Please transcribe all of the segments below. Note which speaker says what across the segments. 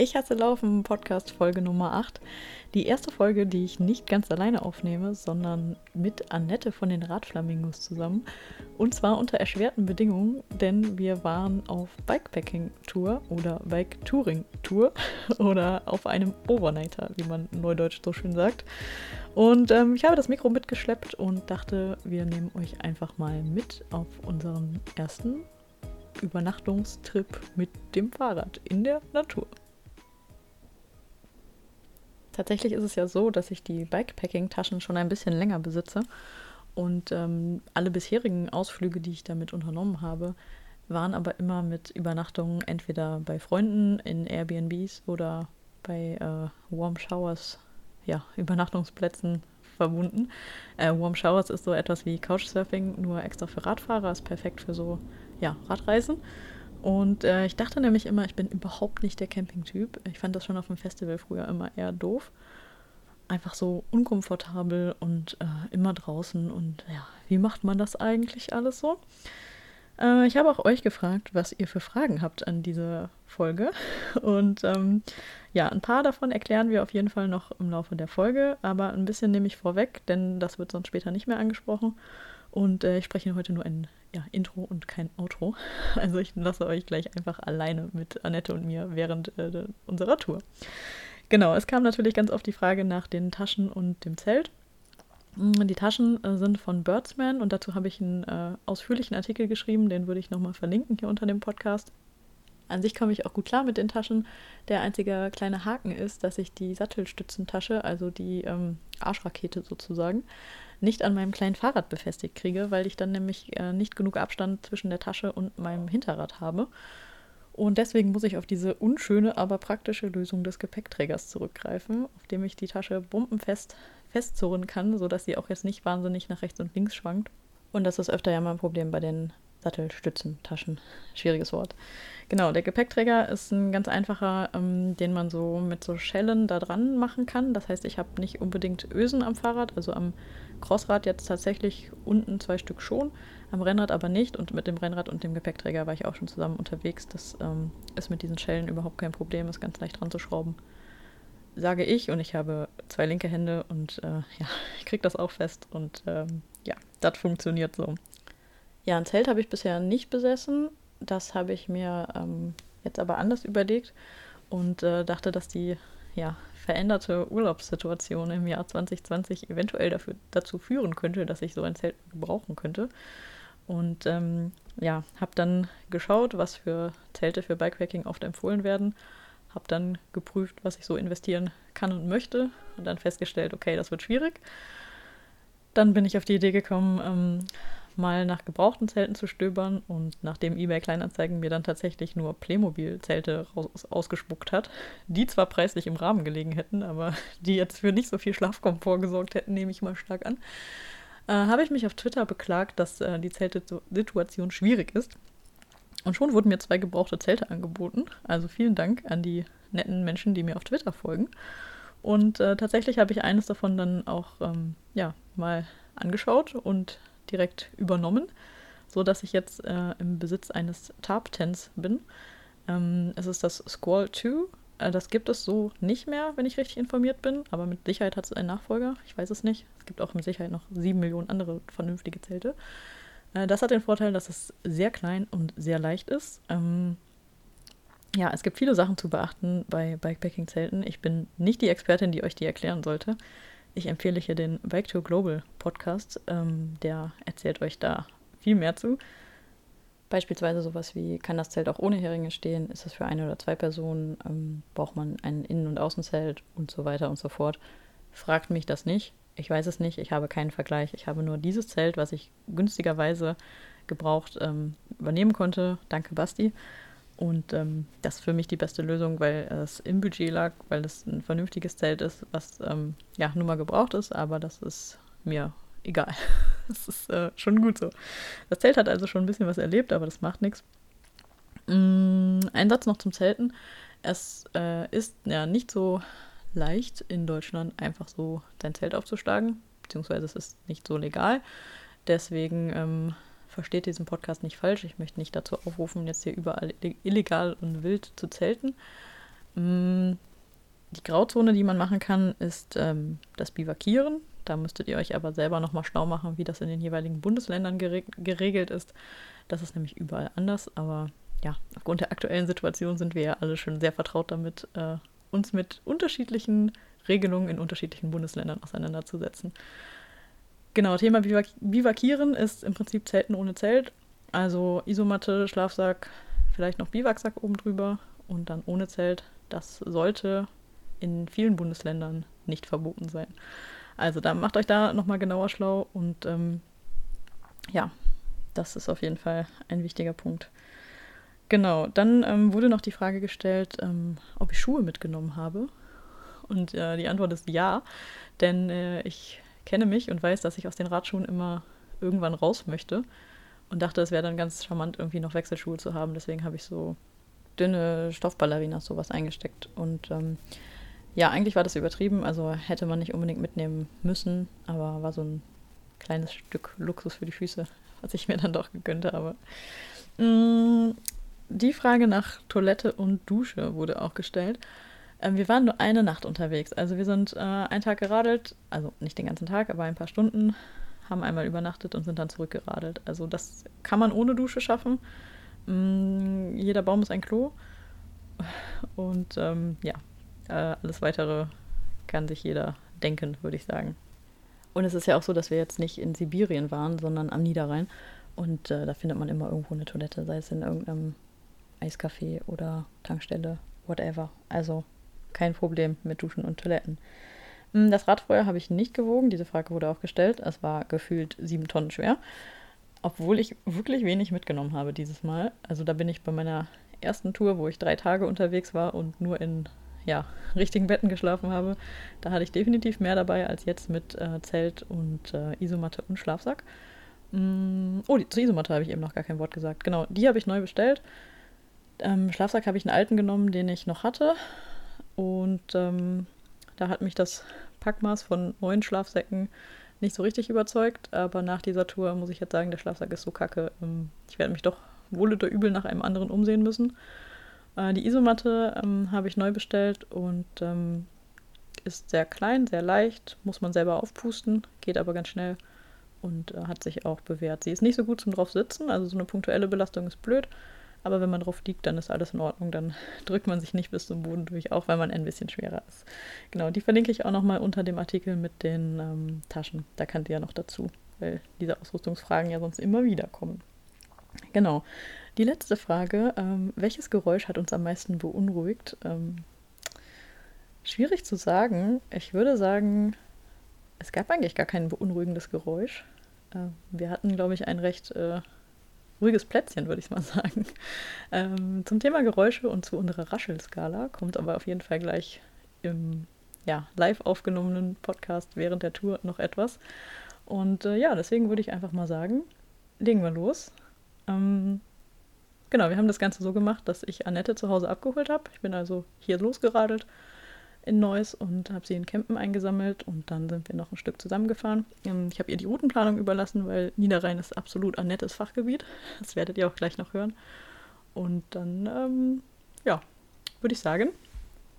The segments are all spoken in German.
Speaker 1: Ich hasse Laufen, Podcast Folge Nummer 8. Die erste Folge, die ich nicht ganz alleine aufnehme, sondern mit Annette von den Radflamingos zusammen. Und zwar unter erschwerten Bedingungen, denn wir waren auf Bikepacking-Tour oder Bike-Touring-Tour oder auf einem Overnighter, wie man neudeutsch so schön sagt. Und ähm, ich habe das Mikro mitgeschleppt und dachte, wir nehmen euch einfach mal mit auf unseren ersten Übernachtungstrip mit dem Fahrrad in der Natur. Tatsächlich ist es ja so, dass ich die Bikepacking-Taschen schon ein bisschen länger besitze. Und ähm, alle bisherigen Ausflüge, die ich damit unternommen habe, waren aber immer mit Übernachtungen entweder bei Freunden in Airbnbs oder bei äh, Warm Showers, ja, Übernachtungsplätzen verbunden. Äh, Warm Showers ist so etwas wie Couchsurfing, nur extra für Radfahrer, ist perfekt für so, ja, Radreisen. Und äh, ich dachte nämlich immer, ich bin überhaupt nicht der Campingtyp. Ich fand das schon auf dem Festival früher immer eher doof. Einfach so unkomfortabel und äh, immer draußen. Und ja, wie macht man das eigentlich alles so? Äh, ich habe auch euch gefragt, was ihr für Fragen habt an diese Folge. Und ähm, ja, ein paar davon erklären wir auf jeden Fall noch im Laufe der Folge. Aber ein bisschen nehme ich vorweg, denn das wird sonst später nicht mehr angesprochen. Und äh, ich spreche heute nur ein ja, Intro und kein Outro. Also ich lasse euch gleich einfach alleine mit Annette und mir während äh, unserer Tour. Genau, es kam natürlich ganz oft die Frage nach den Taschen und dem Zelt. Mm, die Taschen äh, sind von Birdsman und dazu habe ich einen äh, ausführlichen Artikel geschrieben, den würde ich nochmal verlinken hier unter dem Podcast. An sich komme ich auch gut klar mit den Taschen. Der einzige kleine Haken ist, dass ich die Sattelstützentasche, also die ähm, Arschrakete sozusagen, nicht an meinem kleinen Fahrrad befestigt kriege, weil ich dann nämlich äh, nicht genug Abstand zwischen der Tasche und meinem Hinterrad habe. Und deswegen muss ich auf diese unschöne, aber praktische Lösung des Gepäckträgers zurückgreifen, auf dem ich die Tasche bombenfest festzurren kann, sodass sie auch jetzt nicht wahnsinnig nach rechts und links schwankt. Und das ist öfter ja mal ein Problem bei den Sattelstützentaschen. Schwieriges Wort. Genau, der Gepäckträger ist ein ganz einfacher, ähm, den man so mit so Schellen da dran machen kann. Das heißt, ich habe nicht unbedingt Ösen am Fahrrad, also am Crossrad jetzt tatsächlich unten zwei Stück schon, am Rennrad aber nicht. Und mit dem Rennrad und dem Gepäckträger war ich auch schon zusammen unterwegs. Das ähm, ist mit diesen Schellen überhaupt kein Problem, ist ganz leicht dran zu schrauben. Sage ich und ich habe zwei linke Hände und äh, ja, ich kriege das auch fest und ähm, ja, das funktioniert so. Ja, ein Zelt habe ich bisher nicht besessen. Das habe ich mir ähm, jetzt aber anders überlegt und äh, dachte, dass die ja, veränderte Urlaubssituation im Jahr 2020 eventuell dafür, dazu führen könnte, dass ich so ein Zelt gebrauchen könnte. Und ähm, ja, habe dann geschaut, was für Zelte für Bikepacking oft empfohlen werden. Habe dann geprüft, was ich so investieren kann und möchte. Und dann festgestellt, okay, das wird schwierig. Dann bin ich auf die Idee gekommen, ähm, mal nach gebrauchten Zelten zu stöbern und nachdem eBay Kleinanzeigen mir dann tatsächlich nur Playmobil-Zelte ausgespuckt hat, die zwar preislich im Rahmen gelegen hätten, aber die jetzt für nicht so viel Schlafkomfort gesorgt hätten, nehme ich mal stark an, äh, habe ich mich auf Twitter beklagt, dass äh, die Zeltsituation schwierig ist. Und schon wurden mir zwei gebrauchte Zelte angeboten. Also vielen Dank an die netten Menschen, die mir auf Twitter folgen. Und äh, tatsächlich habe ich eines davon dann auch ähm, ja, mal angeschaut und direkt übernommen, so dass ich jetzt äh, im Besitz eines Tarp-Tents bin. Ähm, es ist das Squall 2. Äh, das gibt es so nicht mehr, wenn ich richtig informiert bin, aber mit Sicherheit hat es einen Nachfolger. Ich weiß es nicht. Es gibt auch mit Sicherheit noch sieben Millionen andere vernünftige Zelte. Äh, das hat den Vorteil, dass es sehr klein und sehr leicht ist. Ähm, ja, es gibt viele Sachen zu beachten bei Bikepacking-Zelten. Ich bin nicht die Expertin, die euch die erklären sollte. Ich empfehle hier den Bike to Global Podcast. Ähm, der erzählt euch da viel mehr zu. Beispielsweise sowas wie, kann das Zelt auch ohne Heringe stehen? Ist es für eine oder zwei Personen? Ähm, braucht man ein Innen- und Außenzelt und so weiter und so fort? Fragt mich das nicht. Ich weiß es nicht. Ich habe keinen Vergleich. Ich habe nur dieses Zelt, was ich günstigerweise gebraucht ähm, übernehmen konnte. Danke, Basti. Und ähm, das ist für mich die beste Lösung, weil es im Budget lag, weil es ein vernünftiges Zelt ist, was ähm, ja nun mal gebraucht ist, aber das ist mir egal. das ist äh, schon gut so. Das Zelt hat also schon ein bisschen was erlebt, aber das macht nichts. Mm, ein Satz noch zum Zelten. Es äh, ist ja nicht so leicht in Deutschland einfach so dein Zelt aufzuschlagen, beziehungsweise es ist nicht so legal. Deswegen ähm, versteht diesen Podcast nicht falsch. Ich möchte nicht dazu aufrufen, jetzt hier überall illegal und wild zu zelten. Mm, die Grauzone, die man machen kann, ist ähm, das Bivakieren. Da müsstet ihr euch aber selber nochmal schlau machen, wie das in den jeweiligen Bundesländern gereg geregelt ist. Das ist nämlich überall anders, aber ja, aufgrund der aktuellen Situation sind wir ja alle schon sehr vertraut damit, äh, uns mit unterschiedlichen Regelungen in unterschiedlichen Bundesländern auseinanderzusetzen. Genau, Thema Bivak Bivakieren ist im Prinzip Zelten ohne Zelt. Also Isomatte, Schlafsack, vielleicht noch Biwaksack oben drüber und dann ohne Zelt. Das sollte in vielen Bundesländern nicht verboten sein. Also da macht euch da nochmal genauer schlau und ähm, ja, das ist auf jeden Fall ein wichtiger Punkt. Genau, dann ähm, wurde noch die Frage gestellt, ähm, ob ich Schuhe mitgenommen habe. Und äh, die Antwort ist ja, denn äh, ich kenne mich und weiß, dass ich aus den Radschuhen immer irgendwann raus möchte und dachte, es wäre dann ganz charmant, irgendwie noch Wechselschuhe zu haben. Deswegen habe ich so dünne Stoffballerinas sowas eingesteckt. Und ähm, ja, eigentlich war das übertrieben, also hätte man nicht unbedingt mitnehmen müssen, aber war so ein kleines Stück Luxus für die Füße, was ich mir dann doch gegönnt habe. Mm, die Frage nach Toilette und Dusche wurde auch gestellt. Ähm, wir waren nur eine Nacht unterwegs. Also wir sind äh, einen Tag geradelt, also nicht den ganzen Tag, aber ein paar Stunden, haben einmal übernachtet und sind dann zurückgeradelt. Also das kann man ohne Dusche schaffen. Mm, jeder Baum ist ein Klo. Und ähm, ja, äh, alles weitere kann sich jeder denken, würde ich sagen. Und es ist ja auch so, dass wir jetzt nicht in Sibirien waren, sondern am Niederrhein. Und äh, da findet man immer irgendwo eine Toilette, sei es in irgendeinem Eiscafé oder Tankstelle, whatever. Also kein Problem mit Duschen und Toiletten. Hm, das Rad vorher habe ich nicht gewogen. Diese Frage wurde auch gestellt. Es war gefühlt sieben Tonnen schwer. Obwohl ich wirklich wenig mitgenommen habe dieses Mal. Also da bin ich bei meiner ersten Tour, wo ich drei Tage unterwegs war und nur in ja, richtigen Betten geschlafen habe. Da hatte ich definitiv mehr dabei als jetzt mit äh, Zelt und äh, Isomatte und Schlafsack. Mm, oh, die, zur Isomatte habe ich eben noch gar kein Wort gesagt. Genau, die habe ich neu bestellt. Ähm, Schlafsack habe ich einen alten genommen, den ich noch hatte. Und ähm, da hat mich das Packmaß von neun Schlafsäcken nicht so richtig überzeugt. Aber nach dieser Tour muss ich jetzt sagen, der Schlafsack ist so kacke. Ähm, ich werde mich doch wohl oder übel nach einem anderen umsehen müssen. Äh, die Isomatte ähm, habe ich neu bestellt und ähm, ist sehr klein, sehr leicht, muss man selber aufpusten, geht aber ganz schnell und äh, hat sich auch bewährt. Sie ist nicht so gut zum drauf sitzen, also so eine punktuelle Belastung ist blöd. Aber wenn man drauf liegt, dann ist alles in Ordnung. Dann drückt man sich nicht bis zum Boden durch, auch wenn man ein bisschen schwerer ist. Genau, die verlinke ich auch nochmal unter dem Artikel mit den ähm, Taschen. Da kann die ja noch dazu, weil diese Ausrüstungsfragen ja sonst immer wieder kommen. Genau. Die letzte Frage: ähm, Welches Geräusch hat uns am meisten beunruhigt? Ähm, schwierig zu sagen. Ich würde sagen, es gab eigentlich gar kein beunruhigendes Geräusch. Äh, wir hatten, glaube ich, ein recht. Äh, ruhiges Plätzchen, würde ich mal sagen. Ähm, zum Thema Geräusche und zu unserer Raschelskala kommt aber auf jeden Fall gleich im ja, live aufgenommenen Podcast während der Tour noch etwas. Und äh, ja, deswegen würde ich einfach mal sagen, legen wir los. Ähm, genau, wir haben das Ganze so gemacht, dass ich Annette zu Hause abgeholt habe. Ich bin also hier losgeradelt in Neuss und habe sie in Campen eingesammelt und dann sind wir noch ein Stück zusammengefahren. Ähm, ich habe ihr die Routenplanung überlassen, weil Niederrhein ist absolut ein nettes Fachgebiet. Das werdet ihr auch gleich noch hören. Und dann, ähm, ja, würde ich sagen,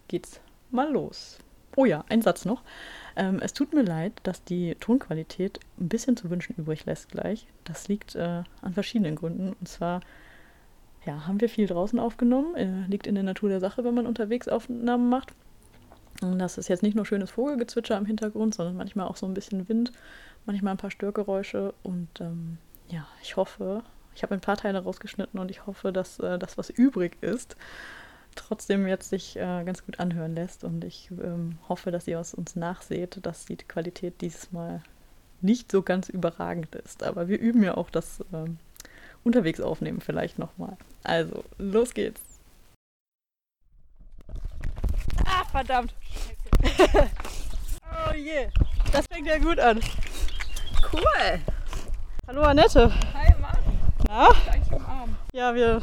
Speaker 1: geht's mal los. Oh ja, ein Satz noch. Ähm, es tut mir leid, dass die Tonqualität ein bisschen zu wünschen übrig lässt gleich. Das liegt äh, an verschiedenen Gründen. Und zwar ja, haben wir viel draußen aufgenommen. Äh, liegt in der Natur der Sache, wenn man unterwegs Aufnahmen macht. Das ist jetzt nicht nur schönes Vogelgezwitscher im Hintergrund, sondern manchmal auch so ein bisschen Wind, manchmal ein paar Störgeräusche. Und ähm, ja, ich hoffe, ich habe ein paar Teile rausgeschnitten und ich hoffe, dass äh, das, was übrig ist, trotzdem jetzt sich äh, ganz gut anhören lässt. Und ich ähm, hoffe, dass ihr aus uns nachseht, dass die Qualität dieses Mal nicht so ganz überragend ist. Aber wir üben ja auch das ähm, unterwegs aufnehmen vielleicht nochmal. Also, los geht's. Ah, verdammt. oh je, das fängt ja gut an. Cool. Hallo Annette.
Speaker 2: Hi Martin.
Speaker 1: Na?
Speaker 2: Gleich im Arm.
Speaker 1: Ja, wir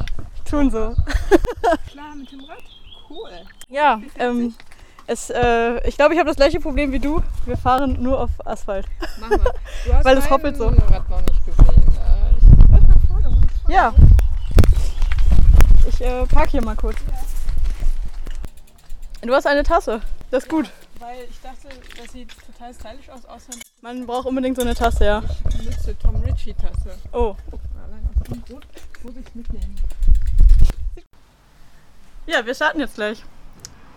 Speaker 1: tun so.
Speaker 2: Klar mit dem Rad? Cool.
Speaker 1: Ja, ähm, es, äh, ich glaube, ich habe das gleiche Problem wie du. Wir fahren nur auf Asphalt.
Speaker 2: Mach mal. Du hast
Speaker 1: Weil es hoppelt so.
Speaker 2: Rad noch nicht gesehen. Äh, ich vorne, wo ich
Speaker 1: Ja. Ich äh, park hier mal kurz. Du hast eine Tasse. Das ist gut.
Speaker 2: Weil ich dachte, das sieht total stylisch aus, außer
Speaker 1: Man braucht unbedingt so eine Tasse, ja.
Speaker 2: ich benutze Tom Ritchie Tasse.
Speaker 1: Oh.
Speaker 2: Allein aus dem Grund muss ich mitnehmen.
Speaker 1: Ja, wir starten jetzt gleich.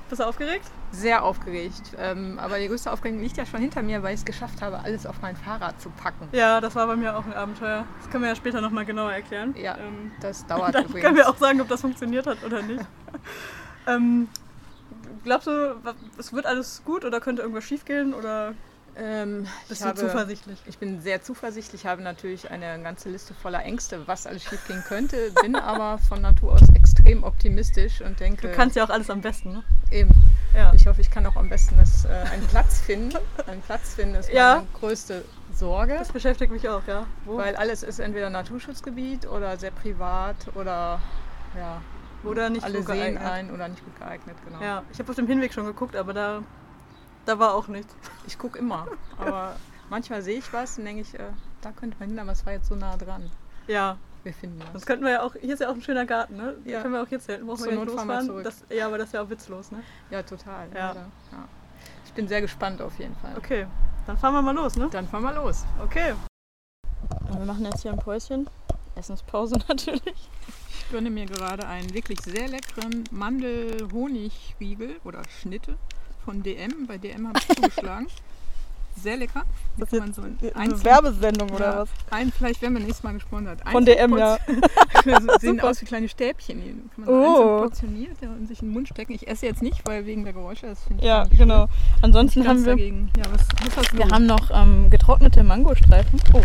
Speaker 1: Bist du aufgeregt?
Speaker 2: Sehr aufgeregt. Ähm, aber die größte Aufregung liegt ja schon hinter mir, weil ich es geschafft habe, alles auf mein Fahrrad zu packen.
Speaker 1: Ja, das war bei mir auch ein Abenteuer. Das können wir ja später nochmal genauer erklären.
Speaker 2: Ja,
Speaker 1: Ähm,
Speaker 2: das dauert
Speaker 1: dann
Speaker 2: übrigens.
Speaker 1: können wir auch sagen, ob das funktioniert hat oder nicht. ähm, glaubst du, es wird alles gut oder könnte irgendwas schiefgehen oder
Speaker 2: ähm,
Speaker 1: bist
Speaker 2: ich
Speaker 1: du
Speaker 2: habe,
Speaker 1: zuversichtlich?
Speaker 2: Ich bin sehr zuversichtlich, habe natürlich eine ganze Liste voller Ängste, was alles schiefgehen könnte, bin aber von Natur aus extrem optimistisch und denke,
Speaker 1: Du kannst ja auch alles am besten, ne?
Speaker 2: eben,
Speaker 1: Ja.
Speaker 2: ich hoffe, ich kann auch am besten das, äh, einen Platz finden. Einen Platz finden ist
Speaker 1: Ja.
Speaker 2: meine größte Sorge.
Speaker 1: Das beschäftigt mich auch, ja. Wo,
Speaker 2: Weil alles ist entweder Naturschutzgebiet oder sehr privat oder ja,
Speaker 1: oder nicht
Speaker 2: alle
Speaker 1: gut
Speaker 2: sehen
Speaker 1: geeignet.
Speaker 2: ein oder nicht gut geeignet, genau.
Speaker 1: Ja, ich habe auf dem Hinweg schon geguckt, aber da, da war auch nichts.
Speaker 2: Ich gucke immer, aber manchmal sehe ich was und denke ich, äh, da könnte man hin, aber es war jetzt so nah dran.
Speaker 1: Ja,
Speaker 2: Wir finden
Speaker 1: das
Speaker 2: was.
Speaker 1: könnten wir ja auch. Hier ist ja auch ein schöner Garten, ne? Da
Speaker 2: Ja.
Speaker 1: können wir auch jetzt zelten. Brauchen wir nicht losfahren. Das, ja, aber das ist ja auch witzlos, ne?
Speaker 2: Ja, total.
Speaker 1: Ja.
Speaker 2: Ja. Ich bin sehr gespannt auf jeden Fall.
Speaker 1: Okay, dann fahren wir mal los, ne?
Speaker 2: Dann fahren wir los.
Speaker 1: Okay. Wir machen jetzt hier ein Päuschen. Essenspause natürlich.
Speaker 2: Ich gönne mir gerade einen wirklich sehr leckeren Mandel-Honig-Riegel oder Schnitte von DM. Bei DM habe ich zugeschlagen. Sehr lecker. Die
Speaker 1: Das ist
Speaker 2: man so in
Speaker 1: Eine
Speaker 2: einzeln-
Speaker 1: Werbesendung oder
Speaker 2: Ja,
Speaker 1: was?
Speaker 2: Ein, vielleicht werden wir nächstes Mal gesponsert.
Speaker 1: Von DM, ja.
Speaker 2: ja. sehen aus wie kleine Stäbchen. Die kann man
Speaker 1: Oh.
Speaker 2: einzeln portioniert ja, und sich in den Mund stecken. Ich esse jetzt nicht, weil wegen der Geräusche, das finde ich
Speaker 1: Ja, genau.
Speaker 2: schön.
Speaker 1: Ansonsten haben wir,
Speaker 2: dagegen. Ja, was, was hast du?
Speaker 1: wir haben noch ähm, getrocknete Mangostreifen. Oh,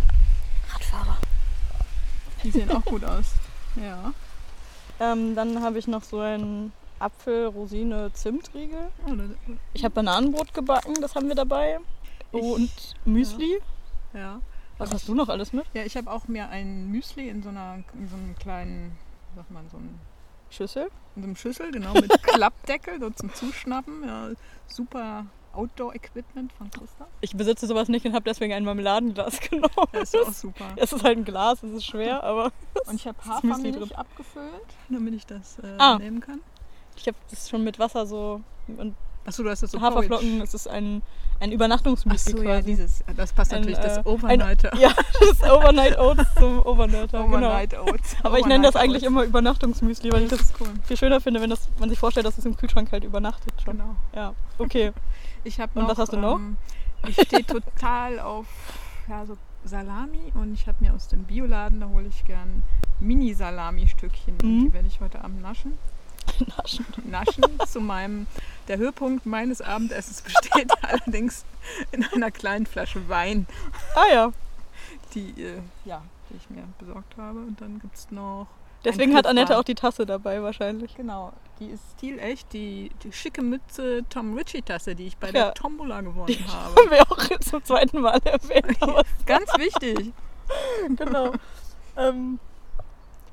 Speaker 1: Radfahrer.
Speaker 2: Die sehen auch gut aus. Ja.
Speaker 1: Ähm, dann habe ich noch so einen Apfel-Rosine-Zimtriegel.
Speaker 2: Oh, das,
Speaker 1: Ich habe Bananenbrot gebacken, das haben wir dabei. Und Müsli.
Speaker 2: ja.
Speaker 1: Was hast du noch alles mit?
Speaker 2: Ja, ich habe auch mir ein Müsli in so einer in so einem kleinen, wie sagt man, so einem,
Speaker 1: Schüssel.
Speaker 2: in so einem Schüssel, genau, mit Klappdeckel, so zum Zuschnappen. Ja, super Outdoor-Equipment von Christa.
Speaker 1: Ich besitze sowas nicht und habe deswegen ein Marmeladenglas genommen.
Speaker 2: Das ist auch super.
Speaker 1: Es ist halt ein Glas, es ist schwer, aber
Speaker 2: Und ich habe Hafermilch
Speaker 1: drin.
Speaker 2: abgefüllt, damit ich das äh,
Speaker 1: Ah.
Speaker 2: nehmen kann.
Speaker 1: ich habe das schon mit Wasser so und
Speaker 2: Achso, du hast das so
Speaker 1: Haferflocken. Es ist ein, ein Übernachtungsmüsli
Speaker 2: ja,
Speaker 1: quasi.
Speaker 2: dieses, das passt
Speaker 1: Ein,
Speaker 2: natürlich, das
Speaker 1: äh,
Speaker 2: Overnighter.
Speaker 1: ja, das Overnight Oats zum Overnighter. Genau.
Speaker 2: Overnight Oats.
Speaker 1: Aber ich nenne das
Speaker 2: Overnight
Speaker 1: eigentlich
Speaker 2: Oats.
Speaker 1: immer Übernachtungsmüsli, weil ich das
Speaker 2: cool.
Speaker 1: viel schöner finde, wenn das, man sich vorstellt, dass es im Kühlschrank halt übernachtet schon.
Speaker 2: Genau.
Speaker 1: Ja, okay.
Speaker 2: Ich habe
Speaker 1: Und was hast du noch?
Speaker 2: Ähm, ich stehe total auf ja, so Salami und ich habe mir aus dem Bioladen, da hole ich gern Mini-Salami-Stückchen.
Speaker 1: Mhm.
Speaker 2: Die werde ich heute Abend naschen.
Speaker 1: Naschen.
Speaker 2: Naschen zu meinem, der Höhepunkt meines Abendessens besteht allerdings in einer kleinen Flasche Wein,
Speaker 1: Ah ja.
Speaker 2: die, äh, ja, die ich mir besorgt habe. Und dann gibt es noch.
Speaker 1: Deswegen hat Annette auch die Tasse dabei wahrscheinlich.
Speaker 2: Genau, die ist stilecht, die, die schicke Mütze Tom Ritchie Tasse, die ich bei
Speaker 1: Ja.
Speaker 2: der Tombola gewonnen habe.
Speaker 1: Haben wir auch jetzt zum zweiten Mal erwähnt.
Speaker 2: Ganz wichtig.
Speaker 1: genau. ähm,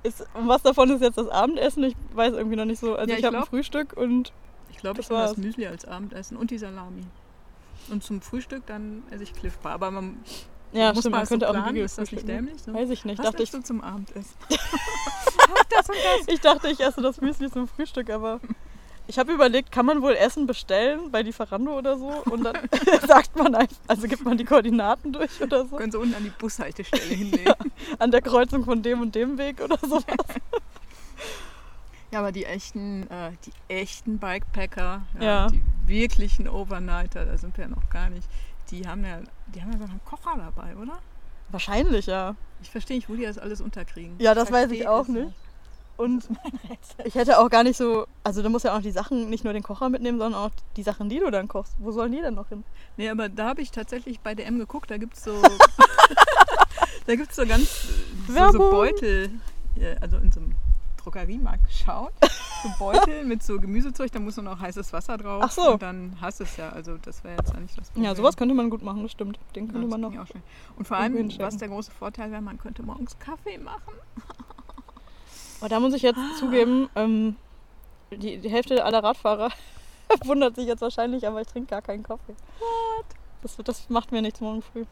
Speaker 1: ist, was davon ist jetzt das Abendessen? Ich weiß irgendwie noch nicht so. Also
Speaker 2: Ja,
Speaker 1: ich,
Speaker 2: ich
Speaker 1: habe ein Frühstück und
Speaker 2: Ich glaube, ich nehme das. Müsli als Abendessen und die Salami. Und zum Frühstück dann esse ich Cliff Bar. Aber man
Speaker 1: ja,
Speaker 2: muss
Speaker 1: stimmt,
Speaker 2: mal
Speaker 1: man
Speaker 2: so
Speaker 1: könnte auch
Speaker 2: planen,
Speaker 1: ein Video
Speaker 2: ist das nicht
Speaker 1: frühstücken.
Speaker 2: dämlich? So?
Speaker 1: Weiß ich nicht.
Speaker 2: Was
Speaker 1: Dachte ich,
Speaker 2: du zum Abendessen?
Speaker 1: das und das. Ich dachte, ich esse das Müsli zum Frühstück, aber ich habe überlegt, kann man wohl Essen bestellen bei Lieferando oder so? Und dann sagt man einfach, also gibt man die Koordinaten durch oder so.
Speaker 2: Können Sie unten an die Bushaltestelle hinlegen.
Speaker 1: An der Kreuzung von dem und dem Weg oder so.
Speaker 2: Ja, aber die echten, äh, die echten Bikepacker, ja,
Speaker 1: Ja.
Speaker 2: die wirklichen Overnighter, da sind wir ja noch gar nicht, die haben ja, die haben ja so einen Kocher dabei, oder?
Speaker 1: Wahrscheinlich, ja.
Speaker 2: Ich verstehe nicht, wo die das alles unterkriegen.
Speaker 1: Ja, das weiß ich auch
Speaker 2: es
Speaker 1: nicht. Und ich hätte auch gar nicht so, also du musst ja auch die Sachen, nicht nur den Kocher mitnehmen, sondern auch die Sachen, die du dann kochst. Wo sollen die denn noch hin?
Speaker 2: Nee, aber da habe ich tatsächlich bei DM geguckt, da gibt es so, da gibt's so ganz, so, so. Beutel, also in so einem Drogeriemarkt geschaut, so Beutel mit so Gemüsezeug, da muss nur noch heißes Wasser drauf
Speaker 1: Ach so.
Speaker 2: und dann hast du es ja, also das wäre jetzt eigentlich das Problem.
Speaker 1: Ja, sowas könnte man gut machen, das stimmt. Den
Speaker 2: Ja,
Speaker 1: könnte
Speaker 2: das
Speaker 1: man noch.
Speaker 2: Und vor allem, was der große Vorteil wäre, man könnte morgens Kaffee machen.
Speaker 1: Aber da muss ich jetzt zugeben, ähm, die, die Hälfte aller Radfahrer wundert sich jetzt wahrscheinlich, aber ich trinke gar keinen Kaffee. What? Das, das macht mir nichts morgen früh,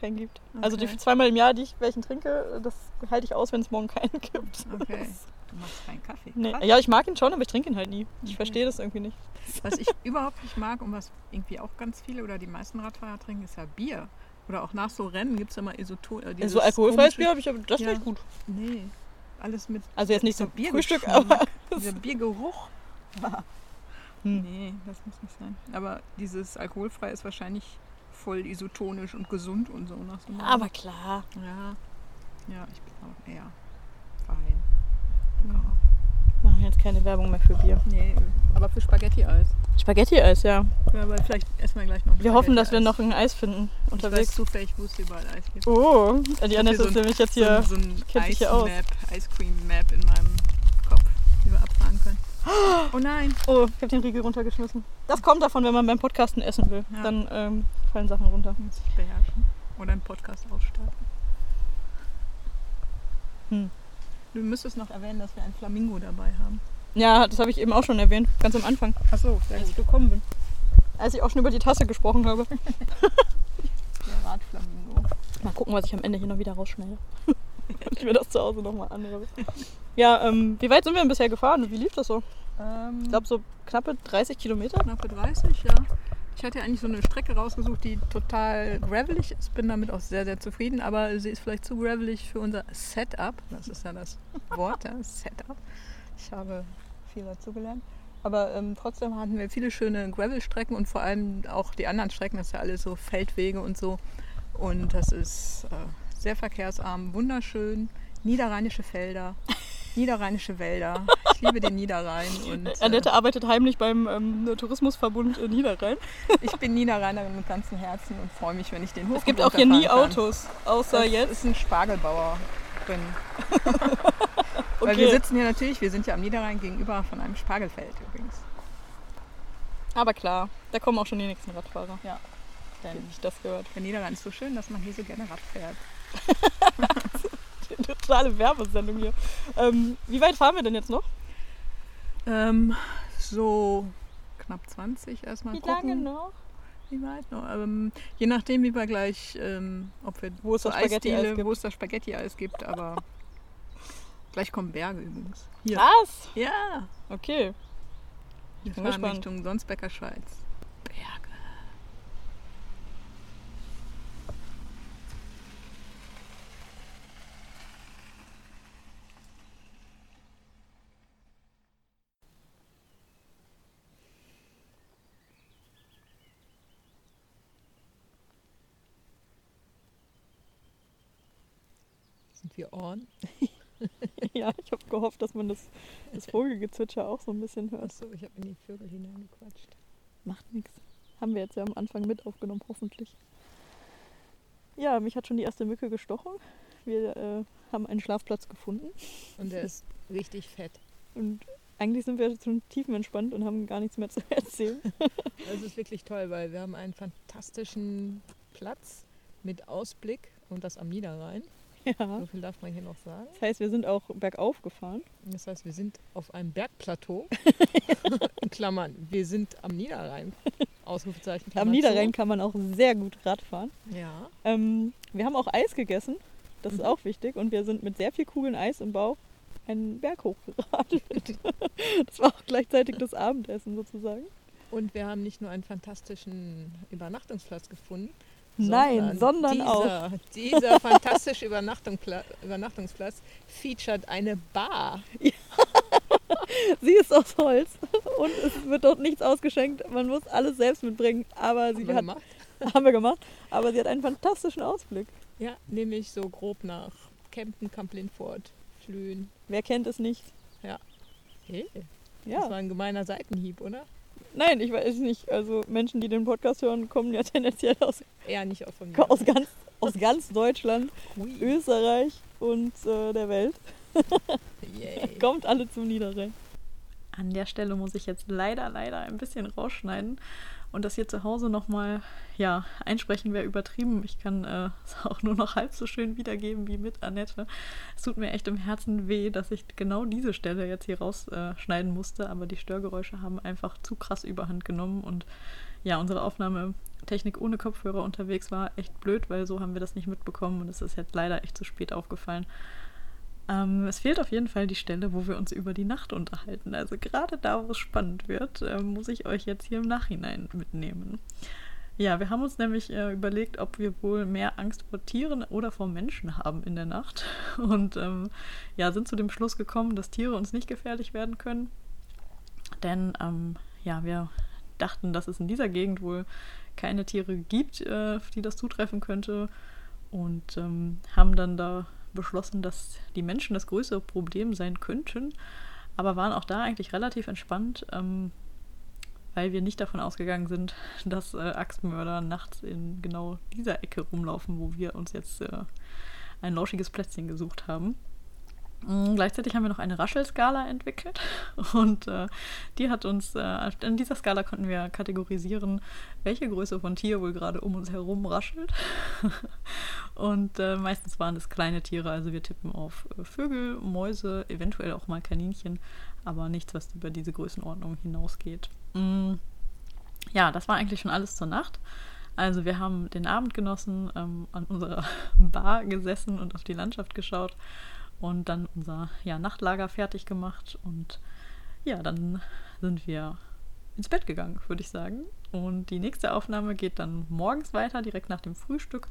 Speaker 1: keinen gibt. Also die
Speaker 2: Okay.
Speaker 1: zweimal im Jahr, die ich welchen trinke, das halte ich aus, wenn es morgen keinen gibt.
Speaker 2: Okay. Du machst keinen Kaffee.
Speaker 1: Nee. Ja, ich mag ihn schon, aber ich trinke ihn halt nie. Ich
Speaker 2: Okay.
Speaker 1: verstehe das irgendwie nicht.
Speaker 2: Was ich überhaupt nicht mag und was irgendwie auch ganz viele oder die meisten Radfahrer trinken, ist ja Bier. Oder auch nach so Rennen gibt es ja mal Isoton. Äh,
Speaker 1: so
Speaker 2: dieses
Speaker 1: alkoholfreies Bier habe ich aber das
Speaker 2: Ja.
Speaker 1: finde ich gut.
Speaker 2: Nee, alles mit
Speaker 1: Also jetzt nicht so
Speaker 2: dieser
Speaker 1: Frühstück, aber
Speaker 2: Dieser Biergeruch.
Speaker 1: Hm.
Speaker 2: Nee, das muss nicht sein. Aber dieses alkoholfrei ist wahrscheinlich voll isotonisch und gesund und so. Nach so einem
Speaker 1: aber klar.
Speaker 2: Ja, ja, ich bin auch eher fein. Ja.
Speaker 1: Machen jetzt keine Werbung mehr für Bier.
Speaker 2: Nee, aber für Spaghetti-Eis.
Speaker 1: Spaghetti-Eis, ja.
Speaker 2: Ja, aber vielleicht essen wir gleich noch ein
Speaker 1: Wir hoffen, dass wir noch ein Eis finden
Speaker 2: Ich weiß
Speaker 1: unterwegs.
Speaker 2: zufällig, wo es überall Eis gibt.
Speaker 1: Oh, die Annette ist
Speaker 2: so ein-
Speaker 1: nämlich jetzt hier.
Speaker 2: so, so ein
Speaker 1: hier aus.
Speaker 2: Eis-Map, Ice Cream Map in meinem Kopf, die wir abfahren können. Oh nein!
Speaker 1: Oh, ich habe den Riegel runtergeschmissen. Das kommt davon, wenn man beim Podcasten essen will.
Speaker 2: Ja.
Speaker 1: Dann ähm, fallen Sachen runter.
Speaker 2: Muss ich beherrschen. Oder einen Podcast ausstarten.
Speaker 1: Hm.
Speaker 2: Du müsstest noch erwähnen, dass wir ein Flamingo dabei haben.
Speaker 1: Ja, das habe ich eben auch schon erwähnt, ganz am Anfang,
Speaker 2: Achso, sehr
Speaker 1: als ich gekommen bin. Als ich auch schon über die Tasse gesprochen habe.
Speaker 2: Der Radflamingo.
Speaker 1: Mal gucken, was ich am Ende hier noch wieder rausschneide. Und ich mir das zu Hause nochmal anhöre. Ja, ähm, wie weit sind wir denn bisher gefahren? Wie lief das so?
Speaker 2: Ähm,
Speaker 1: Ich glaube so knappe 30 Kilometer.
Speaker 2: knappe 30, ja. Ich hatte ja eigentlich so eine Strecke rausgesucht, die total gravelig ist. Bin damit auch sehr, sehr zufrieden. Aber sie ist vielleicht zu gravelig für unser Setup. Das ist ja das Wort, ja, Setup. Ich habe viel dazugelernt. Aber ähm, trotzdem hatten wir viele schöne Gravel-Strecken und vor allem auch die anderen Strecken. Das ist ja alles so Feldwege und so. Und das ist äh, sehr verkehrsarm, wunderschön. Niederrheinische Felder, niederrheinische Wälder. Ich liebe den Niederrhein. Und, äh,
Speaker 1: Annette arbeitet heimlich beim ähm, Tourismusverbund in Niederrhein.
Speaker 2: Ich bin Niederrheinerin mit ganzem Herzen und freue mich, wenn ich den hoch
Speaker 1: Es gibt auch hier nie
Speaker 2: kann.
Speaker 1: Autos, außer
Speaker 2: Das
Speaker 1: jetzt.
Speaker 2: ist ein Spargelbauer drin. Weil
Speaker 1: Okay.
Speaker 2: wir sitzen hier natürlich, wir sind ja am Niederrhein gegenüber von einem Spargelfeld übrigens.
Speaker 1: Aber klar, da kommen auch schon die nächsten Radfahrer.
Speaker 2: Ja.
Speaker 1: Wenn
Speaker 2: Denn
Speaker 1: ich das gehört.
Speaker 2: der Niederrhein ist so schön, dass man hier so gerne Rad fährt.
Speaker 1: Totale Werbesendung hier. Ähm, wie weit fahren wir denn jetzt noch?
Speaker 2: Ähm, so knapp 20 erstmal gucken.
Speaker 1: noch?
Speaker 2: Wie weit noch? Ähm, je nachdem, wie wir gleich, ähm, ob wir
Speaker 1: Wo es das Spaghetti-Eis gibt.
Speaker 2: wo es das Spaghetti-Eis gibt, aber gleich kommen Berge übrigens. Hier.
Speaker 1: Was?
Speaker 2: Ja.
Speaker 1: Okay.
Speaker 2: Wir
Speaker 1: bin
Speaker 2: fahren. Richtung Sonsbecker Schweiz. Berge. On?
Speaker 1: ja, ich habe gehofft, dass man das, das Vogelgezwitscher auch so ein bisschen hört.
Speaker 2: Achso, ich habe in die Vögel hineingequatscht.
Speaker 1: Macht nichts. Haben wir jetzt ja am Anfang mit aufgenommen, hoffentlich. Ja, mich hat schon die erste Mücke gestochen. Wir äh, haben einen Schlafplatz gefunden.
Speaker 2: Und der ist richtig fett.
Speaker 1: Und eigentlich sind wir schon tiefenentspannt und haben gar nichts mehr zu erzählen.
Speaker 2: Das ist wirklich toll, weil wir haben einen fantastischen Platz mit Ausblick und das am Niederrhein.
Speaker 1: ja.
Speaker 2: So viel darf man hier noch sagen.
Speaker 1: Das heißt, wir sind auch bergauf gefahren.
Speaker 2: Das heißt, wir sind auf einem Bergplateau. In Klammern, wir sind am Niederrhein. Ausrufezeichen. Klammer
Speaker 1: Am Niederrhein kann man auch sehr gut Rad fahren.
Speaker 2: Ja.
Speaker 1: Ähm, wir haben auch Eis gegessen. Das ist
Speaker 2: Mhm.
Speaker 1: auch wichtig. Und wir sind mit sehr viel Kugeln Eis im Bauch einen Berg hochgeradelt. das war auch gleichzeitig das Abendessen sozusagen.
Speaker 2: Und wir haben nicht nur einen fantastischen Übernachtungsplatz gefunden.
Speaker 1: Nein, sondern
Speaker 2: dieser, Dieser fantastische Übernachtungspla Übernachtungsplatz featuret eine Bar.
Speaker 1: Sie ist aus Holz und es wird dort nichts ausgeschenkt. Man muss alles selbst mitbringen. Aber sie
Speaker 2: Haben wir
Speaker 1: hat,
Speaker 2: gemacht.
Speaker 1: haben wir gemacht. Aber sie hat einen fantastischen Ausblick.
Speaker 2: Ja, nämlich so grob nach Kempten, Kamp-Lindfort, Flühen.
Speaker 1: Wer kennt es nicht?
Speaker 2: Hey, das
Speaker 1: Ja.
Speaker 2: war ein gemeiner Seitenhieb, oder?
Speaker 1: Nein, ich weiß nicht. Also Menschen, die den Podcast hören, kommen ja tendenziell aus,
Speaker 2: Eher nicht auch von mir.
Speaker 1: aus, ganz, aus ganz Deutschland,
Speaker 2: Hui.
Speaker 1: Österreich und äh, der Welt.
Speaker 2: Yay.
Speaker 1: Kommt alle zum Niederrhein. An der Stelle muss ich jetzt leider, leider ein bisschen rausschneiden und das hier zu Hause nochmal, ja, einsprechen wäre übertrieben. Ich kann äh, es auch nur noch halb so schön wiedergeben wie mit Annette. Es tut mir echt im Herzen weh, dass ich genau diese Stelle jetzt hier rausschneiden musste, aber die Störgeräusche haben einfach zu krass überhand genommen und ja, unsere Aufnahmetechnik ohne Kopfhörer unterwegs war echt blöd, weil so haben wir das nicht mitbekommen und es ist jetzt leider echt zu spät aufgefallen. Ähm, es fehlt auf jeden Fall die Stelle, wo wir uns über die Nacht unterhalten. Also gerade da, wo es spannend wird, äh, muss ich euch jetzt hier im Nachhinein mitnehmen. Ja, wir haben uns nämlich äh, überlegt, ob wir wohl mehr Angst vor Tieren oder vor Menschen haben in der Nacht. Und ähm, ja, sind zu dem Schluss gekommen, dass Tiere uns nicht gefährlich werden können. Denn ähm, ja, wir dachten, dass es in dieser Gegend wohl keine Tiere gibt, äh, die das zutreffen könnte. Und ähm, haben dann da beschlossen, dass die Menschen das größere Problem sein könnten. Aber waren auch da eigentlich relativ entspannt. Ähm, weil wir nicht davon ausgegangen sind, dass äh, Axtmörder nachts in genau dieser Ecke rumlaufen, wo wir uns jetzt äh, ein lauschiges Plätzchen gesucht haben. Mhm, gleichzeitig haben wir noch eine Raschelskala entwickelt und äh, die hat uns, äh, in dieser Skala konnten wir kategorisieren, welche Größe von Tier wohl gerade um uns herum raschelt. und äh, meistens waren es kleine Tiere, also wir tippen auf äh, Vögel, Mäuse, eventuell auch mal Kaninchen, aber nichts, was über diese Größenordnung hinausgeht. Mm, ja, das war eigentlich schon alles zur Nacht. Also wir haben den Abend genossen, ähm, an unserer Bar gesessen und auf die Landschaft geschaut und dann unser ja, Nachtlager fertig gemacht und ja, dann sind wir ins Bett gegangen, würde ich sagen. Und die nächste Aufnahme geht dann morgens weiter, direkt nach dem Frühstück.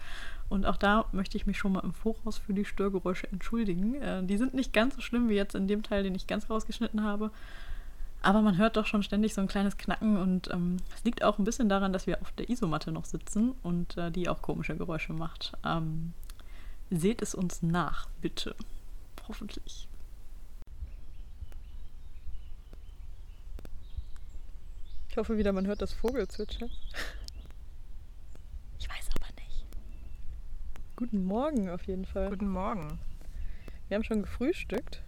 Speaker 1: Und auch da möchte ich mich schon mal im Voraus für die Störgeräusche entschuldigen. Äh, die sind nicht ganz so schlimm wie jetzt in dem Teil, den ich ganz rausgeschnitten habe. Aber man hört doch schon ständig so ein kleines Knacken und ähm, es ähm, liegt auch ein bisschen daran, dass wir auf der Isomatte noch sitzen und äh, die auch komische Geräusche macht. Ähm, seht es uns nach, bitte. Hoffentlich. Ich hoffe wieder, man hört das Vogelzwitschern. Ich weiß aber nicht. Guten Morgen auf jeden Fall.
Speaker 2: Guten Morgen.
Speaker 1: Wir haben schon gefrühstückt.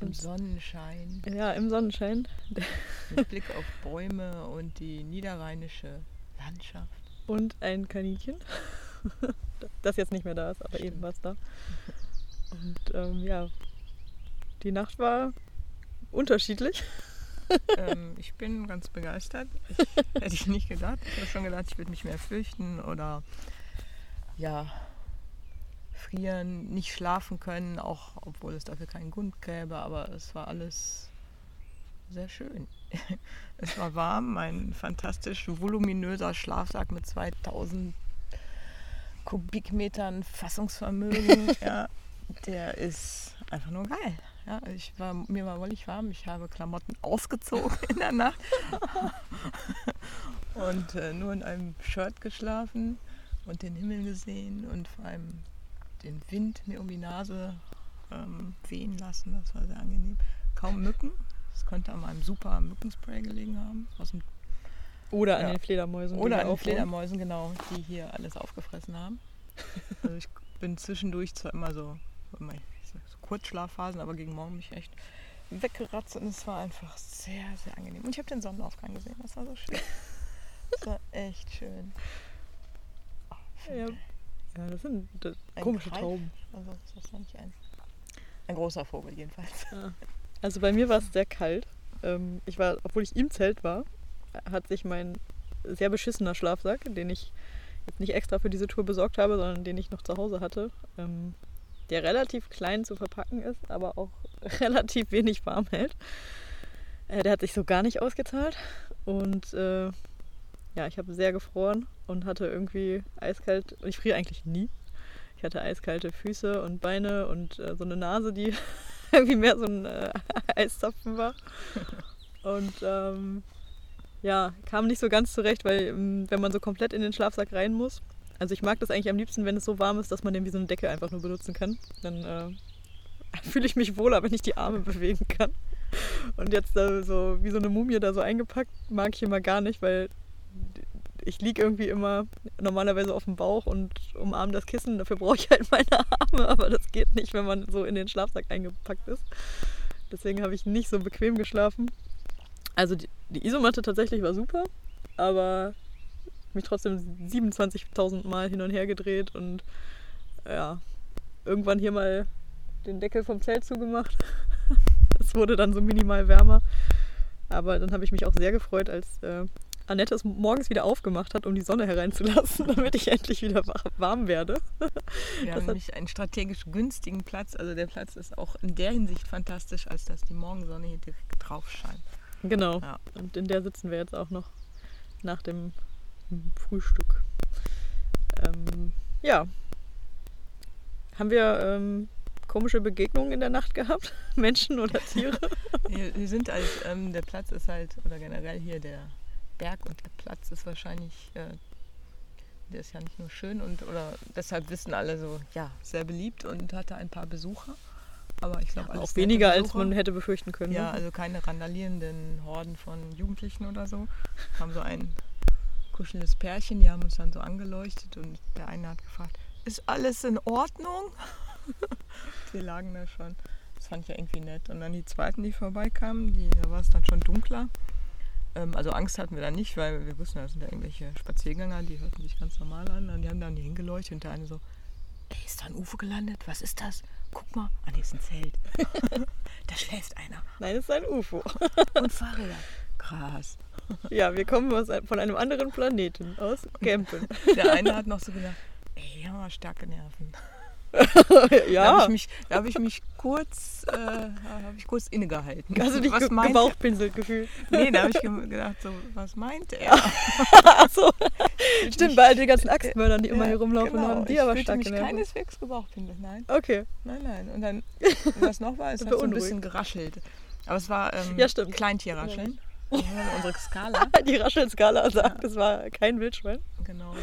Speaker 2: Im Sonnenschein.
Speaker 1: Ja, im Sonnenschein.
Speaker 2: Mit Blick auf Bäume und die niederrheinische Landschaft.
Speaker 1: Und ein Kaninchen, das jetzt nicht mehr da ist, aber Stimmt. eben war es da. Und ähm, ja, die Nacht war unterschiedlich.
Speaker 2: ähm, ich bin ganz begeistert. Ich, hätte ich nicht gedacht. Ich habe schon gedacht, ich würde mich mehr fürchten oder ja, frieren, nicht schlafen können, auch obwohl es dafür keinen Grund gäbe, aber es war alles sehr schön. es war warm, ein fantastisch voluminöser Schlafsack mit 2000 Kubikmetern Fassungsvermögen. ja, der ist einfach nur geil. Ja, ich war, mir war wollig warm, ich habe Klamotten ausgezogen in der Nacht und äh, nur in einem Shirt geschlafen und den Himmel gesehen und vor allem den Wind mir um die Nase ähm, wehen lassen. Das war sehr angenehm. Kaum Mücken. Das könnte an meinem super Mückenspray gelegen haben. Aus dem,
Speaker 1: Oder an ja. den Fledermäusen.
Speaker 2: Oder an den Fledermäusen, genau, die hier alles aufgefressen haben. also ich bin zwischendurch zwar immer so, immer so Kurzschlafphasen, aber gegen Morgen mich echt weggeratzt und es war einfach sehr, sehr angenehm. Und ich habe den Sonnenaufgang gesehen, das war so schön. Das war echt schön.
Speaker 1: Oh, ja. Ja, das sind das komische Greif? Tauben.
Speaker 2: Also das ja nicht ein, ein großer Vogel jedenfalls. Ja.
Speaker 1: Also bei mir war es sehr kalt. Ähm, ich war, obwohl ich im Zelt war, hat sich mein sehr beschissener Schlafsack, den ich jetzt nicht extra für diese Tour besorgt habe, sondern den ich noch zu Hause hatte, ähm, der relativ klein zu verpacken ist, aber auch relativ wenig warm hält. Äh, der hat sich so gar nicht ausgezahlt. Und äh, ja, ich habe sehr gefroren und hatte irgendwie eiskalt, ich friere eigentlich nie. Ich hatte eiskalte Füße und Beine und äh, so eine Nase, die irgendwie mehr so ein äh, Eiszapfen war. Und ähm, ja, kam nicht so ganz zurecht, weil ähm, wenn man so komplett in den Schlafsack rein muss, also ich mag das eigentlich am liebsten, wenn es so warm ist, dass man den wie so eine Decke einfach nur benutzen kann. Dann äh, fühle ich mich wohler, wenn ich die Arme bewegen kann. Und jetzt äh, so wie so eine Mumie da so eingepackt, mag ich immer gar nicht, weil ich liege irgendwie immer normalerweise auf dem Bauch und umarme das Kissen. Dafür brauche ich halt meine Arme, aber das geht nicht, wenn man so in den Schlafsack eingepackt ist. Deswegen habe ich nicht so bequem geschlafen. Also die, die Isomatte tatsächlich war super, aber mich trotzdem 27.000 Mal hin und her gedreht und ja, irgendwann hier mal den Deckel vom Zelt zugemacht. es wurde dann so minimal wärmer. Aber dann habe ich mich auch sehr gefreut, als äh, Annette es morgens wieder aufgemacht hat, um die Sonne hereinzulassen, damit ich endlich wieder warm werde.
Speaker 2: Wir haben nämlich einen strategisch günstigen Platz. Also der Platz ist auch in der Hinsicht fantastisch, als dass die Morgensonne hier direkt drauf scheint.
Speaker 1: Genau. Ja. Und in der sitzen wir jetzt auch noch nach dem Frühstück. Ähm, ja. Haben wir ähm, komische Begegnungen in der Nacht gehabt? Menschen oder Tiere?
Speaker 2: wir sind halt, ähm, der Platz ist halt, oder generell hier der Berg und der Platz ist wahrscheinlich, äh, der ist ja nicht nur schön und oder deshalb wissen alle so, ja, sehr beliebt und hatte ein paar Besucher. Aber ich glaube,
Speaker 1: ja, auch weniger als man hätte befürchten können.
Speaker 2: Ja, ne? also keine randalierenden Horden von Jugendlichen oder so. Haben so ein kuschelndes Pärchen, die haben uns dann so angeleuchtet und der eine hat gefragt, ist alles in Ordnung? wir lagen da schon. Das fand ich ja irgendwie nett. Und dann die zweiten, die vorbeikamen, die, da war es dann schon dunkler. Ähm, also Angst hatten wir da nicht, weil wir wussten, das sind da irgendwelche Spaziergänger, die hörten sich ganz normal an. Und die haben dann hingeleuchtet und der eine so, ey, ist da ein UFO gelandet? Was ist das? Guck mal. Ah, nee, ist ein Zelt. da schläft einer.
Speaker 1: Nein, es ist ein UFO.
Speaker 2: und Fahrräder. Krass.
Speaker 1: Ja, wir kommen aus, von einem anderen Planeten, aus Campen.
Speaker 2: Der eine hat noch so gedacht, ey, die haben wir starke Nerven.
Speaker 1: ja.
Speaker 2: Da habe ich, mich, hab ich mich kurz, äh, hab ich kurz innegehalten.
Speaker 1: Hast du dich was ge gebauchpinselt gefühlt?
Speaker 2: Nee, da habe ich gedacht, so, was meint er?
Speaker 1: Achso, stimmt, bei all den ganzen Axtmördern, die immer hier rumlaufen,
Speaker 2: genau.
Speaker 1: haben die ich aber stark
Speaker 2: mich keineswegs gebauchpinselt, nein.
Speaker 1: Okay.
Speaker 2: Nein, nein. Und dann, was noch war, es hat so ein bisschen geraschelt. Aber es war ähm,
Speaker 1: ja, stimmt.
Speaker 2: Kleintierrascheln. Unsere Skala.
Speaker 1: Die Raschelskala sagt, ja. es war kein Wildschwein.
Speaker 2: Genau.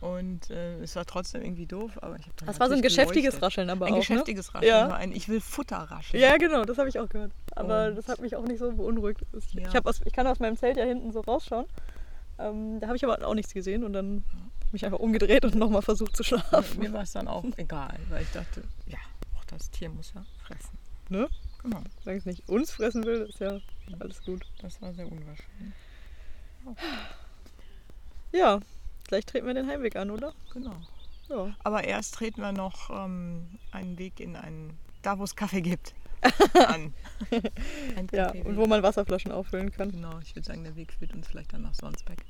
Speaker 2: Und äh, es war trotzdem irgendwie doof, aber ich habe
Speaker 1: Das war so ein geschäftiges geleuchtet. Rascheln aber
Speaker 2: ein
Speaker 1: auch,
Speaker 2: Ein geschäftiges
Speaker 1: ne?
Speaker 2: Rascheln, ja. ein Ich will Futter rascheln.
Speaker 1: Ja, genau, das habe ich auch gehört. Aber Und das hat mich auch nicht so beunruhigt. Ja. Ich, aus, ich kann aus meinem Zelt ja hinten so rausschauen. Ähm, da habe ich aber auch nichts gesehen und dann mich einfach umgedreht und nochmal versucht zu schlafen.
Speaker 2: Mir, mir war es dann auch egal, weil ich dachte, ja, auch das Tier muss ja fressen.
Speaker 1: Ne? Genau. Solange es nicht uns fressen will, ist ja alles gut.
Speaker 2: Das war sehr unwahrscheinlich.
Speaker 1: Ja, Gleich treten wir den Heimweg an, oder?
Speaker 2: Genau. Ja. Aber erst treten wir noch ähm, einen Weg in einen, da wo es Kaffee gibt, an.
Speaker 1: ja, und wo man Wasserflaschen auffüllen kann.
Speaker 2: Genau, ich würde sagen, der Weg führt uns vielleicht dann nach Sonsbeck.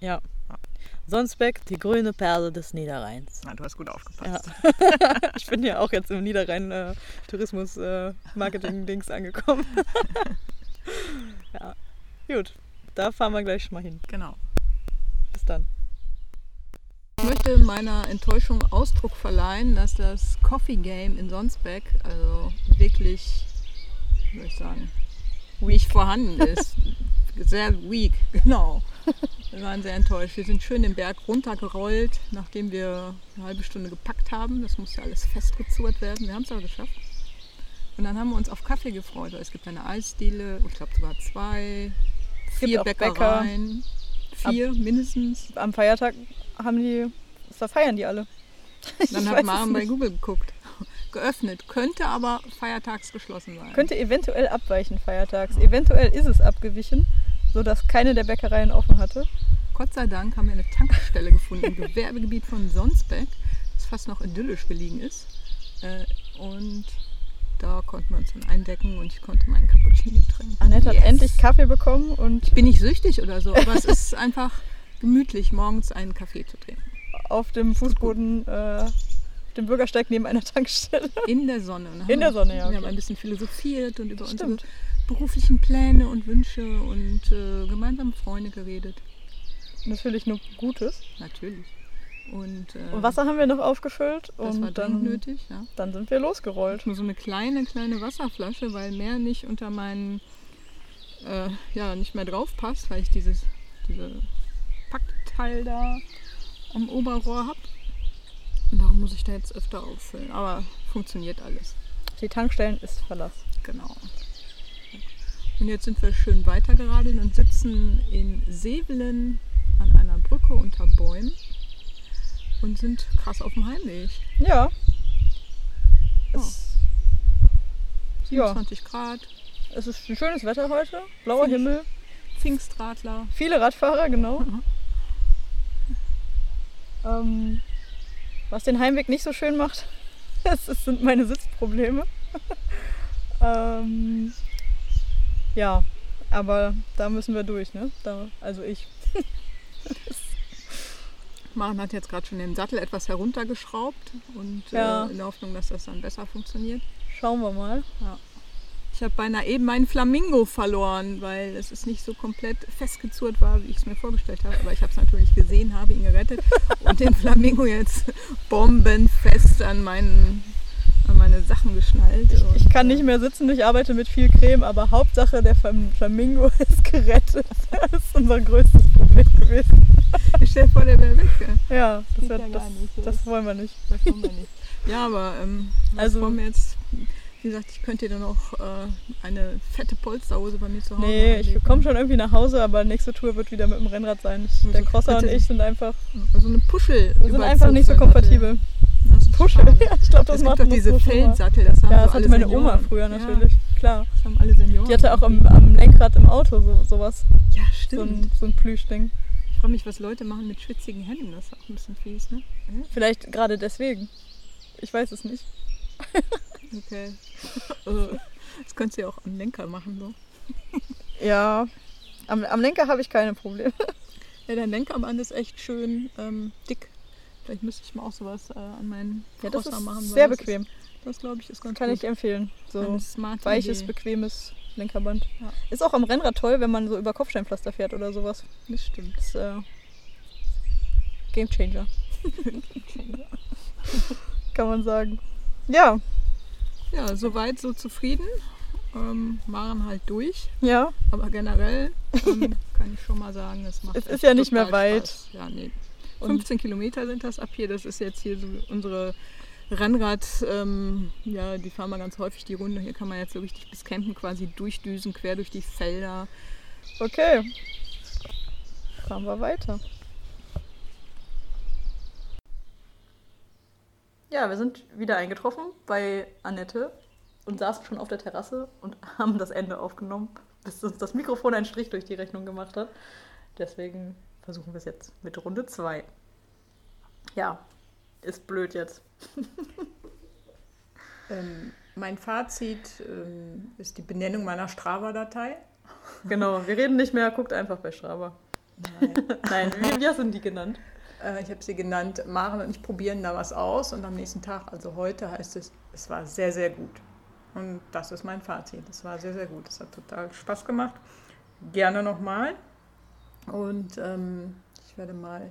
Speaker 1: Ja. ja. Sonsbeck, die grüne Perle des Niederrheins.
Speaker 2: Na, du hast gut aufgepasst.
Speaker 1: Ja. ich bin ja auch jetzt im Niederrhein äh, Tourismus äh, Marketing Dings angekommen. ja. Gut, da fahren wir gleich schon mal hin.
Speaker 2: Genau.
Speaker 1: Bis dann.
Speaker 2: Ich möchte meiner Enttäuschung Ausdruck verleihen, dass das Coffee Game in Sonsbeck also wirklich, soll ich sagen, weak vorhanden ist. sehr weak, genau. Wir waren sehr enttäuscht. Wir sind schön den Berg runtergerollt, nachdem wir eine halbe Stunde gepackt haben. Das musste alles festgezurrt werden. Wir haben es aber geschafft. Und dann haben wir uns auf Kaffee gefreut. Es gibt eine Eisdiele, ich glaube sogar zwei, vier Bäckereien. Bäcker. Vier Ab, mindestens.
Speaker 1: Am Feiertag haben die, da feiern die alle.
Speaker 2: Dann hat Maren bei Google geguckt. Geöffnet, könnte aber feiertags geschlossen sein.
Speaker 1: Könnte eventuell abweichen feiertags. Eventuell ist es abgewichen, sodass keine der Bäckereien offen hatte.
Speaker 2: Gott sei Dank haben wir eine Tankstelle gefunden im Gewerbegebiet von Sonsbeck, das fast noch idyllisch gelegen ist. Äh, und da konnten wir uns dann eindecken und ich konnte meinen Cappuccino trinken.
Speaker 1: Annette yes. hat endlich Kaffee bekommen und.
Speaker 2: Bin ich süchtig oder so, aber es ist einfach gemütlich morgens einen Kaffee zu trinken.
Speaker 1: Auf dem Fußboden, äh, dem Bürgersteig neben einer Tankstelle.
Speaker 2: In der Sonne.
Speaker 1: In der Sonne, ja.
Speaker 2: Okay. Wir haben ein bisschen philosophiert und über Stimmt. unsere beruflichen Pläne und Wünsche und äh, gemeinsame Freunde geredet.
Speaker 1: Natürlich nur Gutes.
Speaker 2: Natürlich. Und, äh,
Speaker 1: und, Wasser haben wir noch aufgefüllt
Speaker 2: das
Speaker 1: und
Speaker 2: war dann nötig. Ja.
Speaker 1: Dann sind wir losgerollt.
Speaker 2: Nur so eine kleine, kleine Wasserflasche, weil mehr nicht unter meinen, äh, ja, nicht mehr drauf passt, weil ich dieses, diese Packteil da am Oberrohr habe. Und darum muss ich da jetzt öfter auffüllen. Aber funktioniert alles.
Speaker 1: Die Tankstellen ist Verlass.
Speaker 2: Genau. Und jetzt sind wir schön weitergeradelt und sitzen in Sevelen an einer Brücke unter Bäumen und sind krass auf dem Heimweg.
Speaker 1: Ja.
Speaker 2: ja. 27 ja. Grad.
Speaker 1: Es ist ein schönes Wetter heute, blauer Himmel.
Speaker 2: Pfingstradler.
Speaker 1: Viele Radfahrer, genau. Ähm, was den Heimweg nicht so schön macht, das sind meine Sitzprobleme. ähm, ja, Aber da müssen wir durch, ne? Da, also ich.
Speaker 2: Maren hat jetzt gerade schon den Sattel etwas heruntergeschraubt und
Speaker 1: Ja.
Speaker 2: äh, in der Hoffnung, dass das dann besser funktioniert.
Speaker 1: Schauen wir mal.
Speaker 2: Ich habe beinahe eben meinen Flamingo verloren, weil es ist nicht so komplett festgezurrt war, wie ich es mir vorgestellt habe. Aber ich habe es natürlich gesehen, habe ihn gerettet und den Flamingo jetzt bombenfest an, meinen, an meine Sachen geschnallt.
Speaker 1: Ich, ich kann
Speaker 2: äh,
Speaker 1: nicht mehr sitzen, ich arbeite mit viel Creme, aber Hauptsache der Flam- Flamingo ist gerettet. Das ist unser größtes Problem gewesen.
Speaker 2: Ich stell dir vor, der wäre weg. gell?
Speaker 1: Ja, das, wär-
Speaker 2: ja
Speaker 1: das, das wollen wir nicht.
Speaker 2: Das wollen wir nicht. Ja, aber ähm,
Speaker 1: Also-
Speaker 2: also wollen wir jetzt, wie gesagt, ich könnte dir noch äh, eine fette Polsterhose bei mir zu Hause
Speaker 1: Nee, ich
Speaker 2: anlegen.
Speaker 1: komme schon irgendwie nach Hause, aber nächste Tour wird wieder mit dem Rennrad sein. Ich, der
Speaker 2: Also,
Speaker 1: Crosser und ich sind einfach,
Speaker 2: So eine Puschel.
Speaker 1: wir sind einfach nicht so kompatibel. Puschel, ja, ich glaube, das
Speaker 2: Es
Speaker 1: macht
Speaker 2: gibt doch diese
Speaker 1: so.
Speaker 2: Feldsattel, das haben
Speaker 1: Ja,
Speaker 2: so
Speaker 1: das hatte meine
Speaker 2: Senioren.
Speaker 1: Oma früher natürlich, klar.
Speaker 2: Ja, das haben alle Senioren.
Speaker 1: Die hatte auch am, am Lenkrad im Auto so, sowas,
Speaker 2: Ja,
Speaker 1: so
Speaker 2: stimmt.
Speaker 1: ein, so ein Plüschding.
Speaker 2: Ich frage mich, was Leute machen mit schwitzigen Händen. Das ist auch ein bisschen fies, ne?
Speaker 1: Vielleicht gerade deswegen. Ich weiß es nicht.
Speaker 2: Okay. Äh, das könntest du ja auch am Lenker machen, so.
Speaker 1: Ja, am, am Lenker habe ich keine Probleme.
Speaker 2: Ja, der Lenkerband ist echt schön ähm, dick. Vielleicht müsste ich mal auch sowas äh, an meinen
Speaker 1: Ja, das
Speaker 2: Crosser
Speaker 1: ist
Speaker 2: machen.
Speaker 1: sehr
Speaker 2: das
Speaker 1: bequem.
Speaker 2: Ist, das glaube ich ist ganz
Speaker 1: Kann
Speaker 2: gut.
Speaker 1: ich empfehlen. So
Speaker 2: smarte
Speaker 1: weiches,
Speaker 2: Idee.
Speaker 1: bequemes Lenkerband.
Speaker 2: Ja.
Speaker 1: Ist auch am Rennrad toll, wenn man so über Kopfsteinpflaster fährt oder sowas.
Speaker 2: Das stimmt.
Speaker 1: Ist äh, Game Changer. Kann man sagen. Ja,
Speaker 2: Ja, soweit so zufrieden. Ähm, waren halt durch.
Speaker 1: ja.
Speaker 2: Aber generell ähm, kann ich schon mal sagen, es macht
Speaker 1: Es ist ja nicht mehr weit.
Speaker 2: Spaß. Ja, nee.
Speaker 1: Und-
Speaker 2: 15 Kilometer sind das ab hier. Das ist jetzt hier so unsere Rennrad. Ähm, ja, die fahren wir ganz häufig die Runde. Hier kann man jetzt so richtig bis Campen quasi durchdüsen, quer durch die Felder.
Speaker 1: Okay. Fahren wir weiter. Ja, wir sind wieder eingetroffen bei Annette und saßen schon auf der Terrasse und haben das Ende aufgenommen, bis uns das Mikrofon einen Strich durch die Rechnung gemacht hat. Deswegen versuchen wir es jetzt mit Runde 2. Ja, ist blöd jetzt.
Speaker 2: Ähm, mein Fazit ähm, ist die Benennung meiner Strava-Datei.
Speaker 1: Genau, wir reden nicht mehr, guckt einfach bei Strava.
Speaker 2: Nein.
Speaker 1: Nein, wie, wie hast du die genannt?
Speaker 2: Äh, ich habe sie genannt, Maren und ich probieren da was aus und am nächsten Tag, also heute, heißt es, es war sehr, sehr gut. Und das ist mein Fazit. Es war sehr, sehr gut. Es hat total Spaß gemacht. Gerne nochmal. Und ähm, ich werde mal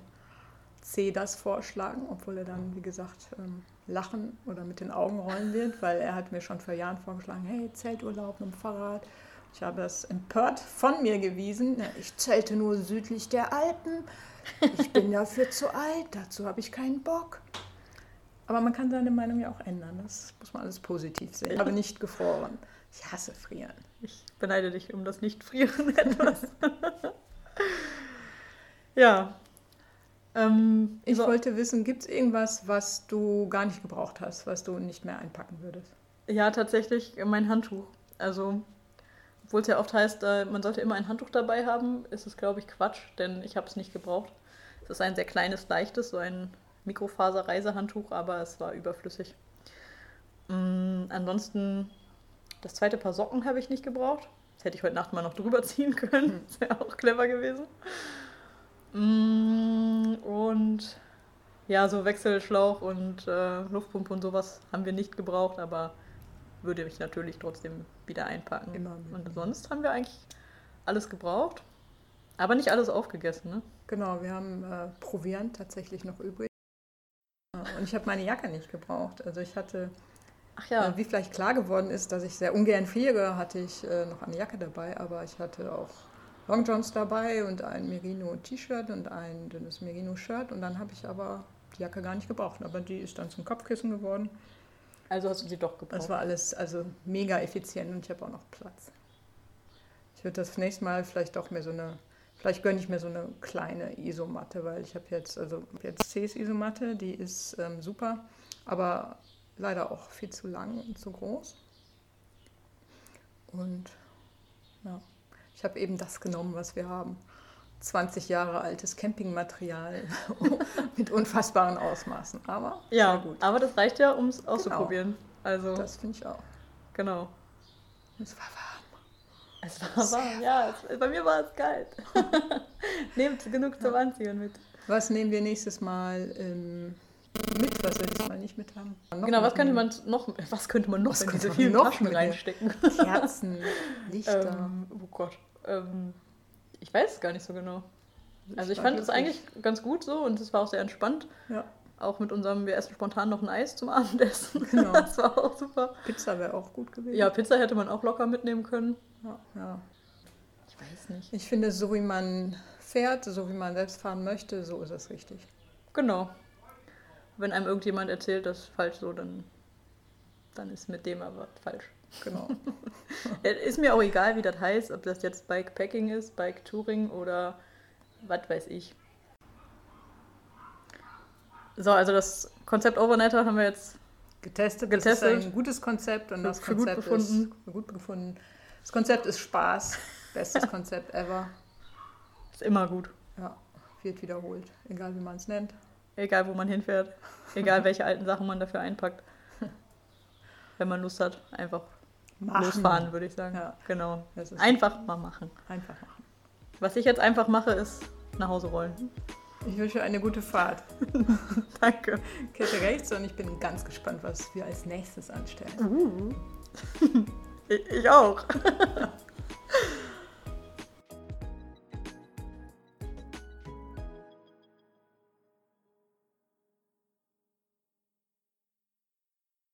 Speaker 2: C das vorschlagen, obwohl er dann, wie gesagt, ähm, lachen oder mit den Augen rollen wird, weil er hat mir schon vor Jahren vorgeschlagen, hey, Zelturlaub mit dem Fahrrad. Ich habe das empört von mir gewiesen. Ich zelte nur südlich der Alpen. Ich bin dafür zu alt, dazu habe ich keinen Bock. Aber man kann seine Meinung ja auch ändern. Das muss man alles positiv sehen. Ich habe nicht gefroren. Ich hasse Frieren.
Speaker 1: Ich beneide dich um das Nicht-Frieren etwas. ja. Ähm,
Speaker 2: Ich
Speaker 1: so-
Speaker 2: wollte wissen, gibt es irgendwas, was du gar nicht gebraucht hast, was du nicht mehr einpacken würdest?
Speaker 1: Ja, tatsächlich mein Handtuch. Also, obwohl es ja oft heißt, äh, man sollte immer ein Handtuch dabei haben, ist es, glaube ich, Quatsch, denn ich habe es nicht gebraucht. Es ist ein sehr kleines, leichtes, so ein Mikrofaser-Reisehandtuch, aber es war überflüssig. Mm, ansonsten, das zweite Paar Socken habe ich nicht gebraucht. Das hätte ich heute Nacht mal noch drüber ziehen können. Das wäre auch clever gewesen. Mm, und ja, so Wechselschlauch und äh, Luftpumpe und sowas haben wir nicht gebraucht, aber würde ich natürlich trotzdem wieder einpacken.
Speaker 2: Immer.
Speaker 1: Und sonst haben wir eigentlich alles gebraucht, aber nicht alles aufgegessen. Ne?
Speaker 2: Genau, wir haben äh, Proviant tatsächlich noch übrig. Äh, Und ich habe meine Jacke nicht gebraucht. Also ich hatte,
Speaker 1: Ach
Speaker 2: äh, wie vielleicht klar geworden ist, dass ich sehr ungern friere, hatte ich äh, noch eine Jacke dabei, aber ich hatte auch Long Johns dabei und ein Merino-T-Shirt und ein dünnes Merino-Shirt und dann habe ich aber die Jacke gar nicht gebraucht. Aber die ist dann zum Kopfkissen geworden.
Speaker 1: Also hast du sie doch gebraucht.
Speaker 2: Das war alles also mega effizient und ich habe auch noch Platz. Ich würde das nächste Mal vielleicht doch mehr so eine, vielleicht gönne ich mir so eine kleine Isomatte, weil ich habe jetzt, also jetzt Cs Isomatte, die ist ähm, super, aber leider auch viel zu lang und zu groß. Und ja, ich habe eben das genommen, was wir haben. 20 Jahre altes Campingmaterial mit unfassbaren Ausmaßen, aber
Speaker 1: ja,
Speaker 2: sehr gut.
Speaker 1: aber das reicht ja, um es auszuprobieren. Also,
Speaker 2: Das finde ich auch.
Speaker 1: genau.
Speaker 2: Es war warm.
Speaker 1: Es war warm, ja. Es, bei mir war es kalt. Nehmt genug zum Anziehen mit.
Speaker 2: Was nehmen wir nächstes Mal ähm, mit, was wir diesmal nicht mit haben? Noch
Speaker 1: genau, was könnte man noch, was könnte man noch
Speaker 2: Was
Speaker 1: in diese vielen
Speaker 2: noch
Speaker 1: Taschen reinstecken?
Speaker 2: Kerzen, Lichter.
Speaker 1: ähm, oh Gott. Ähm, ich weiß es gar nicht so genau. Also ich
Speaker 2: war
Speaker 1: fand es eigentlich ganz gut so und es war auch sehr entspannt.
Speaker 2: Ja,
Speaker 1: Auch mit unserem, wir essen spontan noch ein Eis zum Abendessen.
Speaker 2: Genau.
Speaker 1: Das war auch super.
Speaker 2: Pizza wäre auch gut gewesen.
Speaker 1: Ja, Pizza hätte man auch locker mitnehmen können.
Speaker 2: ja, ja.
Speaker 1: Ich weiß nicht.
Speaker 2: Ich finde, so wie man fährt, so wie man selbst fahren möchte, so ist es richtig.
Speaker 1: Genau. Wenn einem irgendjemand erzählt, das ist falsch so, dann, dann ist mit dem aber falsch.
Speaker 2: Genau.
Speaker 1: Es Ist mir auch egal, wie das heißt, ob das jetzt Bikepacking ist, Bike Touring oder was weiß ich. So, also das Konzept Overnighter haben wir jetzt.
Speaker 2: Getestet,
Speaker 1: Getestet.
Speaker 2: Das ist ein gutes Konzept und
Speaker 1: Für-
Speaker 2: das
Speaker 1: gut
Speaker 2: Konzept
Speaker 1: befunden.
Speaker 2: ist gut befunden. Das Konzept ist Spaß. Bestes Konzept ever.
Speaker 1: Ist immer gut.
Speaker 2: Ja, wird wiederholt. Egal wie man es nennt.
Speaker 1: Egal, wo man hinfährt. Egal, welche alten Sachen man dafür einpackt. Wenn man Lust hat, einfach losfahren, würde ich sagen.
Speaker 2: Ja.
Speaker 1: Genau. Einfach mal machen.
Speaker 2: einfach machen.
Speaker 1: Was ich jetzt einfach mache, ist nach Hause rollen.
Speaker 2: Ich wünsche eine gute Fahrt.
Speaker 1: Danke.
Speaker 2: Kette rechts und ich bin ganz gespannt, was wir als nächstes anstellen.
Speaker 1: Uh. Ich, ich auch.